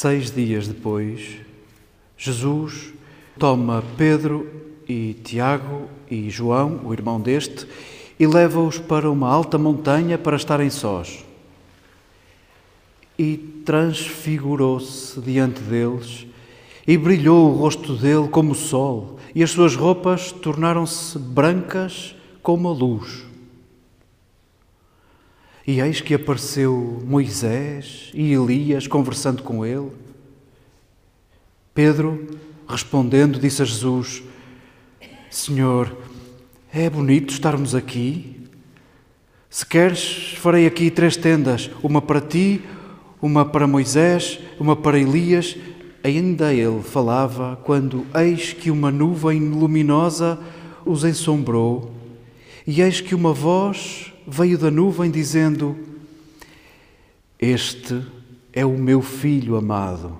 Seis dias depois, Jesus toma Pedro e Tiago e João, o irmão deste, e leva-os para uma alta montanha para estarem sós. E transfigurou-se diante deles, e brilhou o rosto dele como o sol, e as suas roupas tornaram-se brancas como a luz. E eis que apareceu Moisés e Elias conversando com ele. Pedro, respondendo, disse a Jesus: Senhor, é bonito estarmos aqui. Se queres, farei aqui três tendas: uma para ti, uma para Moisés, uma para Elias. Ainda ele falava quando eis que uma nuvem luminosa os ensombrou, e eis que uma voz veio da nuvem dizendo: Este é o meu filho amado,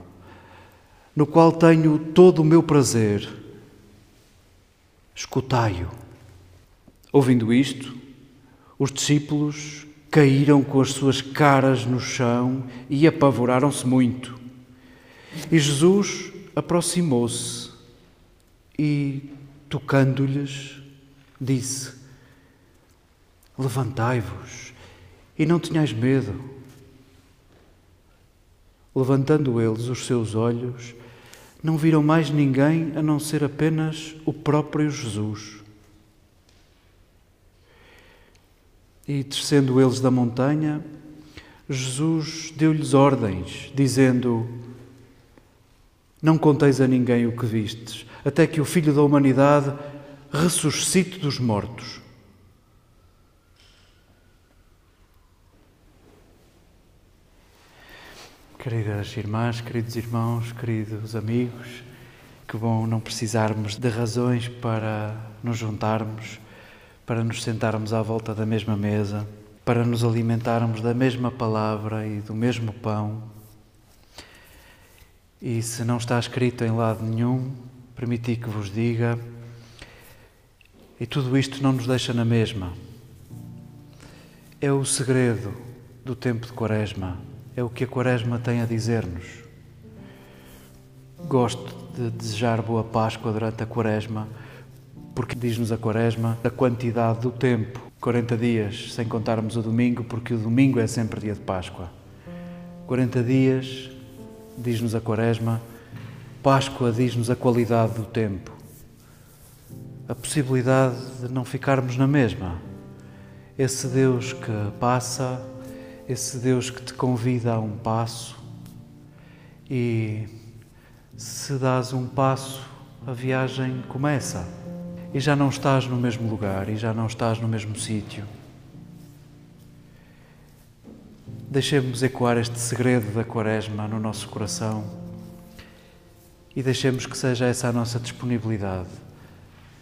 no qual tenho todo o meu prazer. Escutai-o. Ouvindo isto, os discípulos caíram com as suas caras no chão e apavoraram-se muito. E Jesus aproximou-se e, tocando-lhes, disse: Levantai-vos e não tenhais medo. Levantando eles os seus olhos, não viram mais ninguém a não ser apenas o próprio Jesus. E descendo eles da montanha, Jesus deu-lhes ordens, dizendo: Não conteis a ninguém o que vistes, até que o Filho da Humanidade ressuscite dos mortos. Queridas irmãs, queridos irmãos, queridos amigos, que bom não precisarmos de razões para nos juntarmos, para nos sentarmos à volta da mesma mesa, para nos alimentarmos da mesma palavra e do mesmo pão. E se não está escrito em lado nenhum, permiti que vos diga, e tudo isto não nos deixa na mesma. É o segredo do tempo de Quaresma é o que a Quaresma tem a dizer-nos. Gosto de desejar boa Páscoa durante a Quaresma, porque diz-nos a Quaresma a quantidade do tempo 40 dias, sem contarmos o domingo, porque o domingo é sempre dia de Páscoa. 40 dias, diz-nos a Quaresma, Páscoa diz-nos a qualidade do tempo, a possibilidade de não ficarmos na mesma. Esse Deus que passa esse Deus que te convida a um passo e se dás um passo, a viagem começa e já não estás no mesmo lugar e já não estás no mesmo sítio. Deixemos ecoar este segredo da Quaresma no nosso coração e deixemos que seja essa a nossa disponibilidade.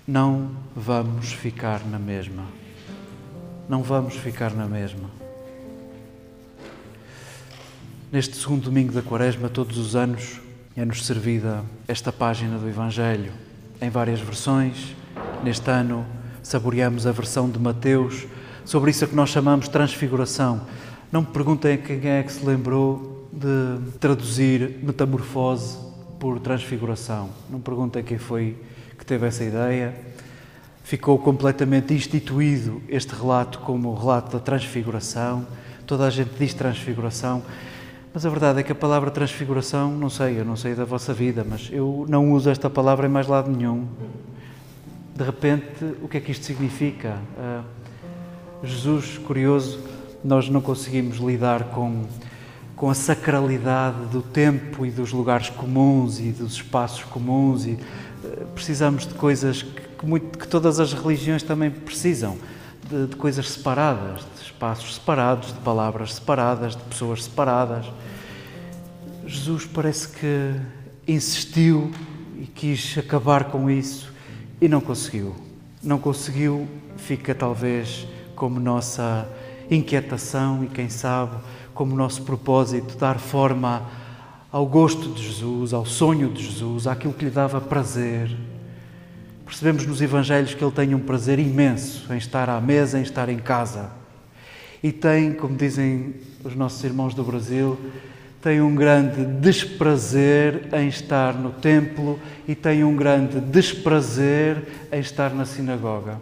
Não vamos ficar na mesma. Não vamos ficar na mesma. Neste segundo domingo da Quaresma, todos os anos, é-nos servida esta página do Evangelho em várias versões. Neste ano, saboreamos a versão de Mateus sobre isso a que nós chamamos transfiguração. Não me perguntem quem é que se lembrou de traduzir metamorfose por transfiguração. Não me perguntem quem foi que teve essa ideia. Ficou completamente instituído este relato como o relato da transfiguração. Toda a gente diz transfiguração. Mas a verdade é que a palavra transfiguração, não sei, eu não sei da vossa vida, mas eu não uso esta palavra em mais lado nenhum. De repente, o que é que isto significa? Uh, Jesus, curioso, nós não conseguimos lidar com, com a sacralidade do tempo e dos lugares comuns e dos espaços comuns e uh, precisamos de coisas que, que, muito, que todas as religiões também precisam, de, de coisas separadas, espaços separados, de palavras separadas, de pessoas separadas. Jesus parece que insistiu e quis acabar com isso e não conseguiu. Não conseguiu, fica talvez como nossa inquietação e, quem sabe, como nosso propósito, dar forma ao gosto de Jesus, ao sonho de Jesus, àquilo que lhe dava prazer. Percebemos nos Evangelhos que ele tem um prazer imenso em estar à mesa, em estar em casa e tem, como dizem os nossos irmãos do Brasil, tem um grande desprazer em estar no templo e tem um grande desprazer em estar na sinagoga.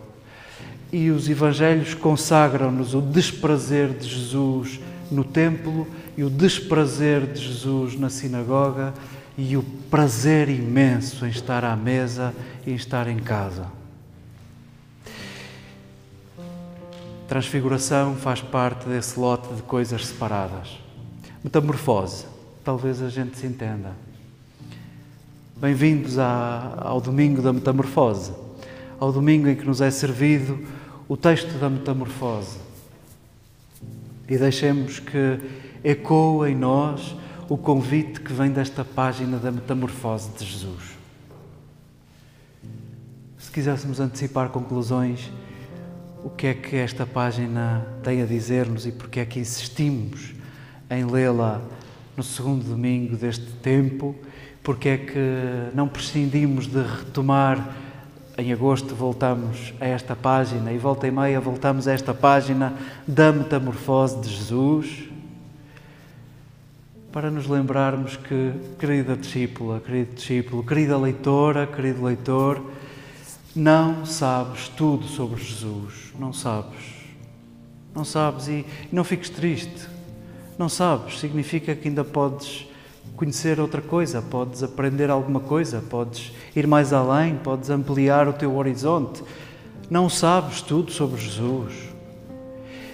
E os evangelhos consagram-nos o desprazer de Jesus no templo e o desprazer de Jesus na sinagoga e o prazer imenso em estar à mesa e em estar em casa. Transfiguração faz parte desse lote de coisas separadas. Metamorfose, talvez a gente se entenda. Bem-vindos ao domingo da metamorfose, ao domingo em que nos é servido o texto da metamorfose. E deixemos que ecoe em nós o convite que vem desta página da metamorfose de Jesus. Se quiséssemos antecipar conclusões, o que é que esta página tem a dizer-nos e porque é que insistimos em lê-la no segundo domingo deste tempo, porque é que não prescindimos de retomar em agosto voltamos a esta página e volta e meia voltamos a esta página da metamorfose de Jesus para nos lembrarmos que, querida discípula, querido discípulo, querida leitora, querido leitor, não sabes tudo sobre Jesus, não sabes. Não sabes e não fiques triste. Não sabes, significa que ainda podes conhecer outra coisa, podes aprender alguma coisa, podes ir mais além, podes ampliar o teu horizonte. Não sabes tudo sobre Jesus.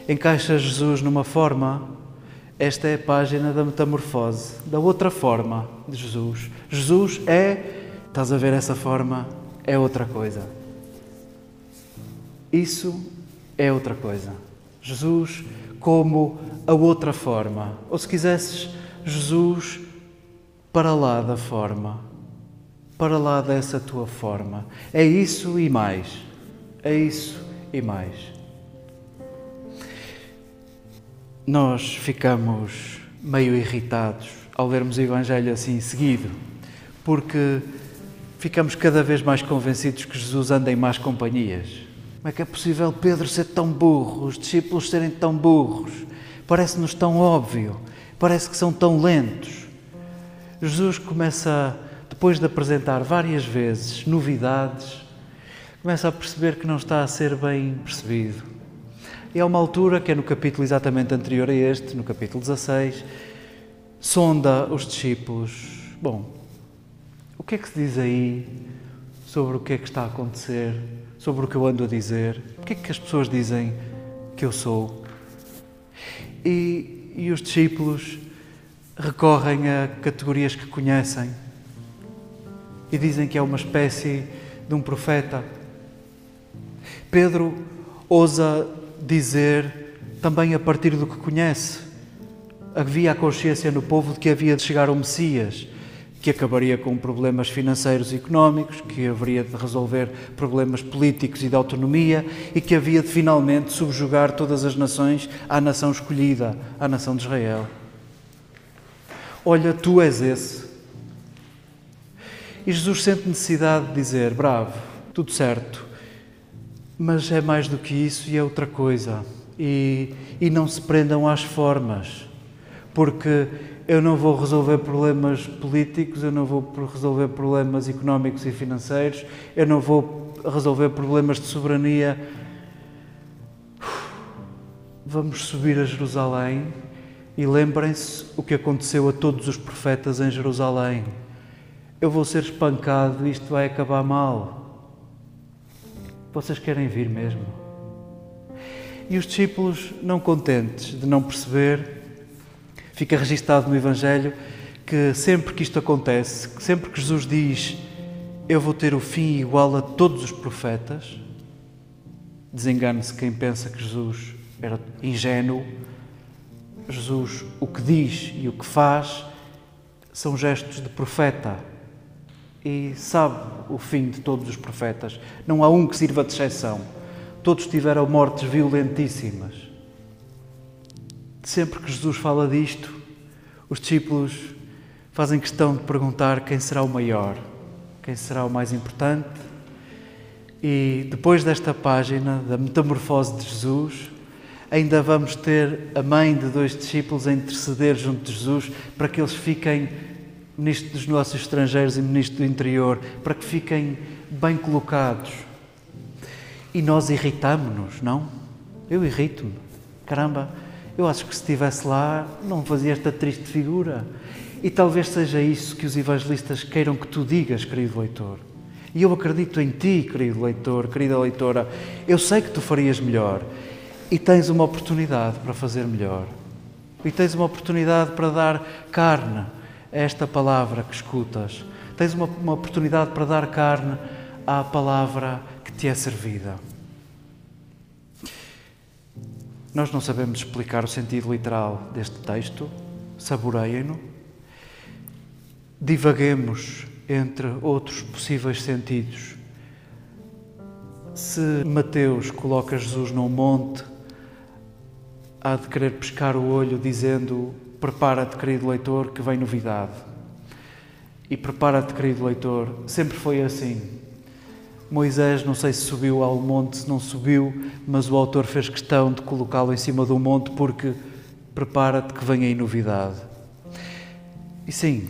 Encaixa Jesus numa forma, esta é a página da metamorfose, da outra forma de Jesus. Jesus é, estás a ver essa forma, é outra coisa. Isso é outra coisa. Jesus como a outra forma. Ou se quisesses, Jesus para lá da forma, para lá dessa tua forma. É isso e mais. É isso e mais. Nós ficamos meio irritados ao lermos o Evangelho assim seguido, porque ficamos cada vez mais convencidos que Jesus anda em más companhias. Como é que é possível Pedro ser tão burro, os discípulos serem tão burros? Parece-nos tão óbvio, parece que são tão lentos. Jesus começa, depois de apresentar várias vezes novidades, começa a perceber que não está a ser bem percebido. Há uma altura, que é no capítulo exatamente anterior a este, no capítulo 16, sonda os discípulos. Bom, o que é que se diz aí sobre o que é que está a acontecer, sobre o que eu ando a dizer? O que é que as pessoas dizem que eu sou? E, e os discípulos recorrem a categorias que conhecem e dizem que é uma espécie de um profeta. Pedro ousa dizer, também a partir do que conhece, havia a consciência no povo de que havia de chegar o Messias, que acabaria com problemas financeiros e económicos, que haveria de resolver problemas políticos e de autonomia e que havia de finalmente subjugar todas as nações à nação escolhida, à nação de Israel. Olha, tu és esse. E Jesus sente necessidade de dizer: bravo, tudo certo, mas é mais do que isso e é outra coisa. E, e não se prendam às formas, porque eu não vou resolver problemas políticos, eu não vou resolver problemas económicos e financeiros, eu não vou resolver problemas de soberania. Vamos subir a Jerusalém e lembrem-se o que aconteceu a todos os profetas em Jerusalém. Eu vou ser espancado isto vai acabar mal. Vocês querem vir mesmo? E os discípulos, não contentes de não perceber, fica registado no Evangelho que sempre que isto acontece, que sempre que Jesus diz eu vou ter o fim igual a todos os profetas, desengane-se quem pensa que Jesus era ingênuo, Jesus o que diz e o que faz são gestos de profeta e sabe o fim de todos os profetas. Não há um que sirva de exceção. Todos tiveram mortes violentíssimas. Sempre que Jesus fala disto, os discípulos fazem questão de perguntar quem será o maior, quem será o mais importante. E depois desta página da metamorfose de Jesus, ainda vamos ter a mãe de dois discípulos a interceder junto de Jesus para que eles fiquem, ministro dos nossos estrangeiros e ministro do interior, para que fiquem bem colocados. E nós irritamos-nos, não? Eu irrito-me. Caramba, eu acho que se estivesse lá não fazia esta triste figura. E talvez seja isso que os evangelistas queiram que tu digas, querido leitor. E eu acredito em ti, querido leitor, querida leitora. Eu sei que tu farias melhor e tens uma oportunidade para fazer melhor. E tens uma oportunidade para dar carne esta palavra que escutas. Tens uma, uma oportunidade para dar carne à palavra que te é servida. Nós não sabemos explicar o sentido literal deste texto, saboreiem-no, divaguemos entre outros possíveis sentidos. Se Mateus coloca Jesus num monte, há de querer pescar o olho dizendo: Prepara-te, querido leitor, que vem novidade. E prepara-te, querido leitor, sempre foi assim. Moisés, não sei se subiu ao monte, se não subiu, mas o autor fez questão de colocá-lo em cima do monte porque prepara-te que vem aí novidade. E sim,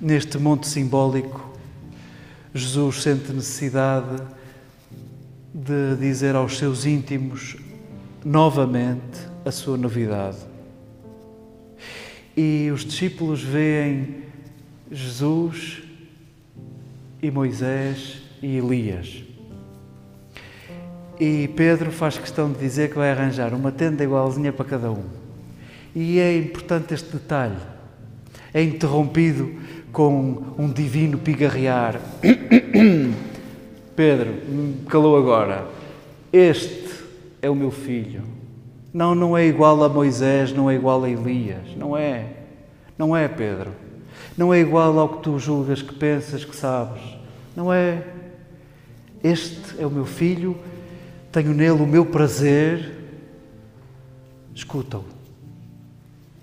neste monte simbólico, Jesus sente necessidade de dizer aos seus íntimos novamente a sua novidade. E os discípulos veem Jesus e Moisés e Elias. E Pedro faz questão de dizer que vai arranjar uma tenda igualzinha para cada um. E é importante este detalhe. É interrompido com um divino pigarrear. Pedro, calou agora. Este é o meu filho. Não, não é igual a Moisés, não é igual a Elias. Não é. Não é, Pedro. Não é igual ao que tu julgas, que pensas, que sabes. Não é. Este é o meu filho, tenho nele o meu prazer. Escuta-o.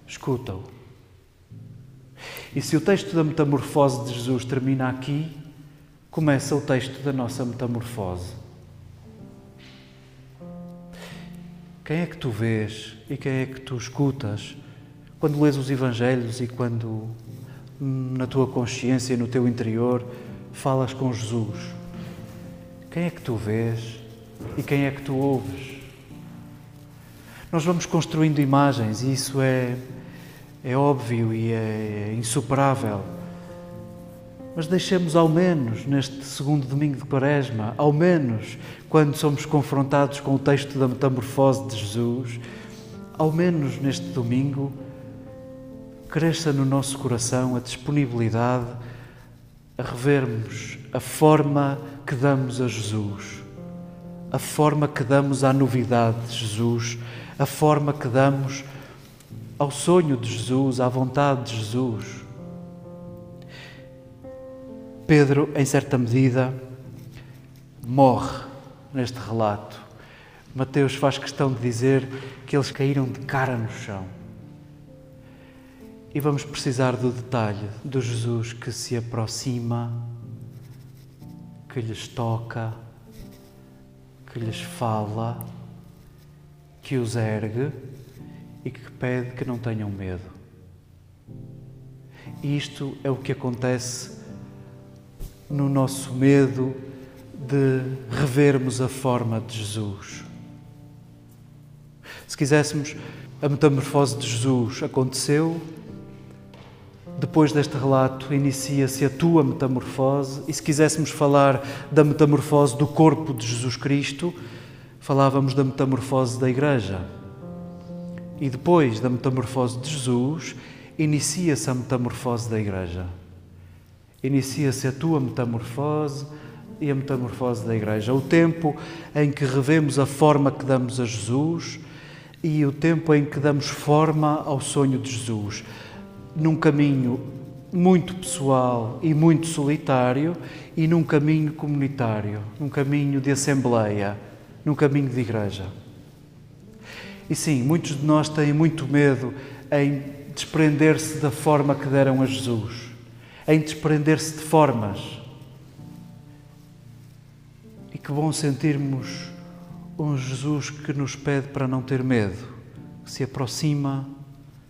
Escuta-o. E se o texto da metamorfose de Jesus termina aqui, começa o texto da nossa metamorfose. Quem é que tu vês e quem é que tu escutas quando lês os Evangelhos e quando na tua consciência e no teu interior falas com Jesus? Quem é que tu vês e quem é que tu ouves? Nós vamos construindo imagens e isso é, é óbvio e é insuperável. Mas deixemos ao menos neste segundo domingo de Quaresma, ao menos quando somos confrontados com o texto da metamorfose de Jesus, ao menos neste domingo, cresça no nosso coração a disponibilidade a revermos a forma que damos a Jesus, a forma que damos à novidade de Jesus, a forma que damos ao sonho de Jesus, à vontade de Jesus. Pedro, em certa medida, morre neste relato. Mateus faz questão de dizer que eles caíram de cara no chão. E vamos precisar do detalhe do Jesus que se aproxima, que lhes toca, que lhes fala, que os ergue e que pede que não tenham medo. E isto é o que acontece no nosso medo de revermos a forma de Jesus. Se quiséssemos, a metamorfose de Jesus aconteceu depois deste relato, inicia-se a tua metamorfose, e se quiséssemos falar da metamorfose do corpo de Jesus Cristo, falávamos da metamorfose da Igreja. E depois da metamorfose de Jesus, inicia-se a metamorfose da Igreja. Inicia-se a tua metamorfose e a metamorfose da Igreja. O tempo em que revemos a forma que damos a Jesus e o tempo em que damos forma ao sonho de Jesus num caminho muito pessoal e muito solitário e num caminho comunitário, num caminho de assembleia, num caminho de igreja. E sim, muitos de nós têm muito medo em desprender-se da forma que deram a Jesus, em desprender-se de formas. E que bom sentirmos um Jesus que nos pede para não ter medo que se aproxima,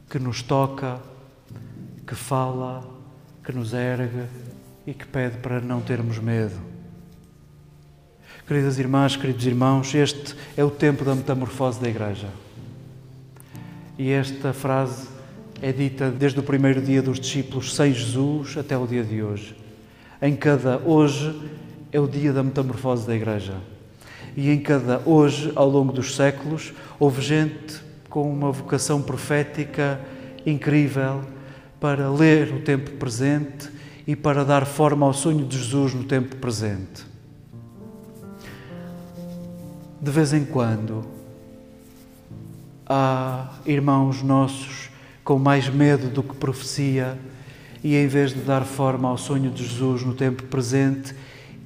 que nos toca, que fala, que nos ergue e que pede para não termos medo. Queridas irmãs, queridos irmãos, este é o tempo da metamorfose da Igreja. E esta frase é dita desde o primeiro dia dos discípulos sem Jesus até o dia de hoje. Em cada hoje é o dia da metamorfose da Igreja. E em cada hoje, ao longo dos séculos, houve gente com uma vocação profética incrível para ler o tempo presente e para dar forma ao sonho de Jesus no tempo presente. De vez em quando, há irmãos nossos com mais medo do que profecia e, em vez de dar forma ao sonho de Jesus no tempo presente,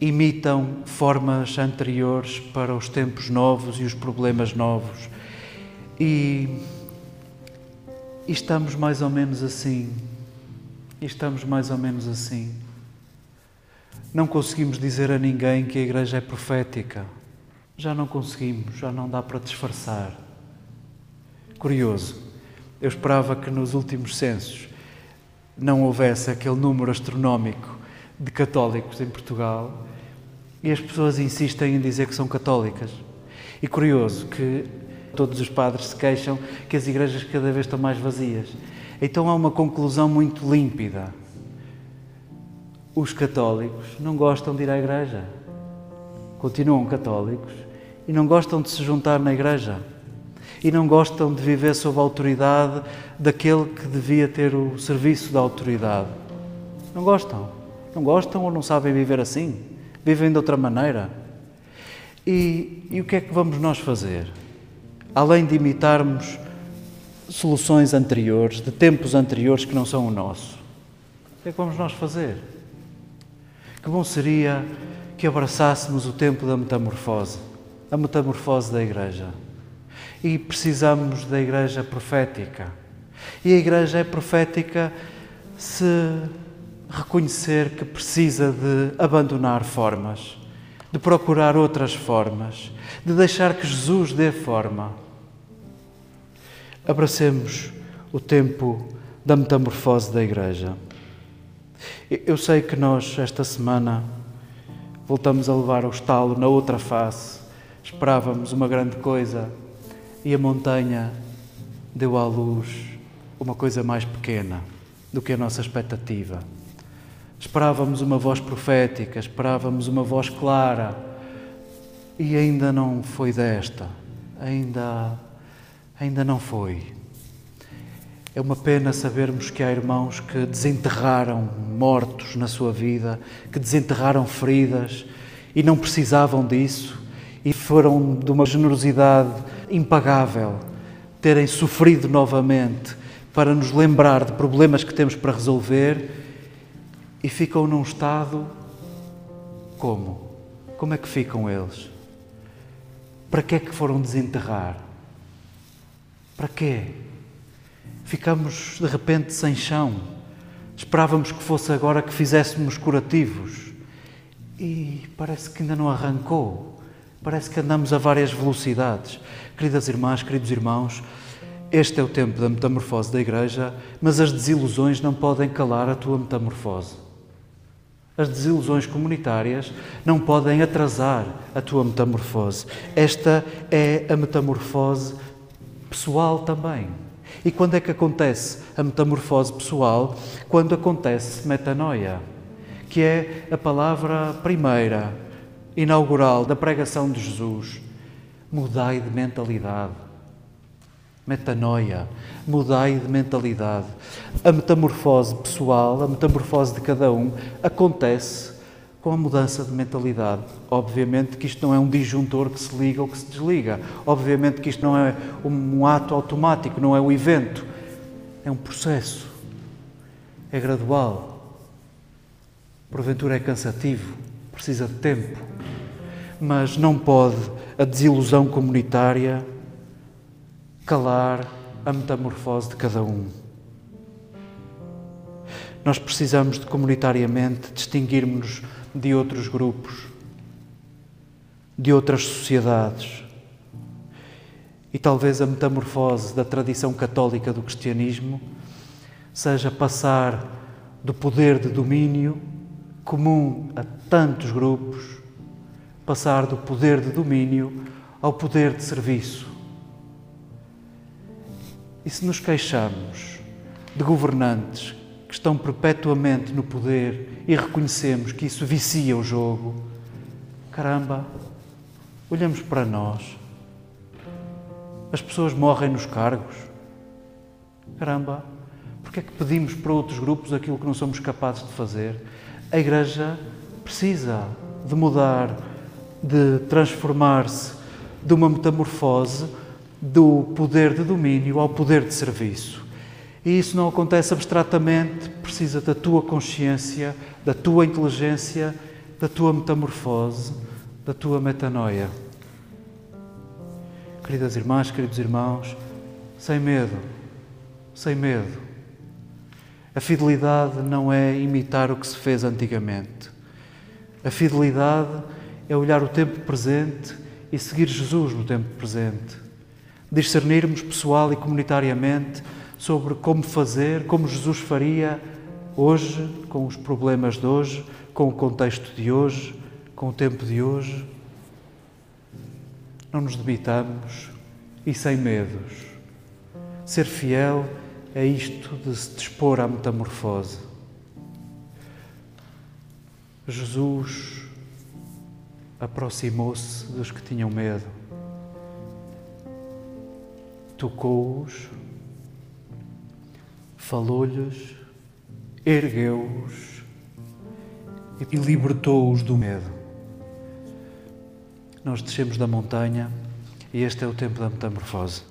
imitam formas anteriores para os tempos novos e os problemas novos. E, e estamos mais ou menos assim. Estamos mais ou menos assim. Não conseguimos dizer a ninguém que a igreja é profética. Já não conseguimos, já não dá para disfarçar. Curioso, eu esperava que nos últimos censos não houvesse aquele número astronómico de católicos em Portugal e as pessoas insistem em dizer que são católicas. E curioso que todos os padres se queixam que as igrejas cada vez estão mais vazias. Então há uma conclusão muito límpida. Os católicos não gostam de ir à igreja. Continuam católicos e não gostam de se juntar na igreja. E não gostam de viver sob a autoridade daquele que devia ter o serviço da autoridade. Não gostam. Não gostam ou não sabem viver assim. Vivem de outra maneira. E, e o que é que vamos nós fazer? além de imitarmos soluções anteriores, de tempos anteriores que não são o nosso. O que é que vamos nós fazer? Que bom seria que abraçássemos o tempo da metamorfose, a metamorfose da Igreja. E precisamos da Igreja profética. E a Igreja é profética se reconhecer que precisa de abandonar formas, de procurar outras formas, de deixar que Jesus dê forma. Abracemos o tempo da metamorfose da Igreja. Eu sei que nós, esta semana, voltamos a levar o estalo na outra face. Esperávamos uma grande coisa e a montanha deu à luz uma coisa mais pequena do que a nossa expectativa. Esperávamos uma voz profética, esperávamos uma voz clara e ainda não foi desta, ainda, ainda não foi. É uma pena sabermos que há irmãos que desenterraram mortos na sua vida, que desenterraram feridas e não precisavam disso e foram de uma generosidade impagável terem sofrido novamente para nos lembrar de problemas que temos para resolver e ficam num estado como? Como é que ficam eles? Para que é que foram desenterrar? Para quê? Ficamos de repente sem chão. Esperávamos que fosse agora que fizéssemos curativos. E parece que ainda não arrancou. Parece que andamos a várias velocidades. Queridas irmãs, queridos irmãos, este é o tempo da metamorfose da Igreja, mas as desilusões não podem calar a tua metamorfose. As desilusões comunitárias não podem atrasar a tua metamorfose. Esta é a metamorfose pessoal também. E quando é que acontece a metamorfose pessoal? Quando acontece metanoia, que é a palavra primeira, inaugural da pregação de Jesus. Mudai de mentalidade metanoia, mudai de mentalidade. A metamorfose pessoal, a metamorfose de cada um, acontece com a mudança de mentalidade. Obviamente que isto não é um disjuntor que se liga ou que se desliga. Obviamente que isto não é um ato automático, não é um evento. É um processo. É gradual. Porventura é cansativo, precisa de tempo. Mas não pode a desilusão comunitária calar a metamorfose de cada um. Nós precisamos de comunitariamente distinguirmos-nos de outros grupos, de outras sociedades. E talvez a metamorfose da tradição católica do cristianismo seja passar do poder de domínio comum a tantos grupos, passar do poder de domínio ao poder de serviço. E se nos queixamos de governantes que estão perpetuamente no poder e reconhecemos que isso vicia o jogo, caramba, olhamos para nós. As pessoas morrem nos cargos. Caramba, porque é que pedimos para outros grupos aquilo que não somos capazes de fazer? A Igreja precisa de mudar, de transformar-se de uma metamorfose do poder de domínio ao poder de serviço. E isso não acontece abstratamente, precisa da tua consciência, da tua inteligência, da tua metamorfose, da tua metanoia. Queridas irmãs, queridos irmãos, sem medo, sem medo. A fidelidade não é imitar o que se fez antigamente. A fidelidade é olhar o tempo presente e seguir Jesus no tempo presente. Discernirmos pessoal e comunitariamente sobre como fazer, como Jesus faria hoje, com os problemas de hoje, com o contexto de hoje, com o tempo de hoje. Não nos debitamos e sem medos. Ser fiel é isto de se dispor à metamorfose. Jesus aproximou-se dos que tinham medo, tocou-os, falou-lhes, ergueu-os e libertou-os do medo. Nós descemos da montanha e este é o tempo da metamorfose.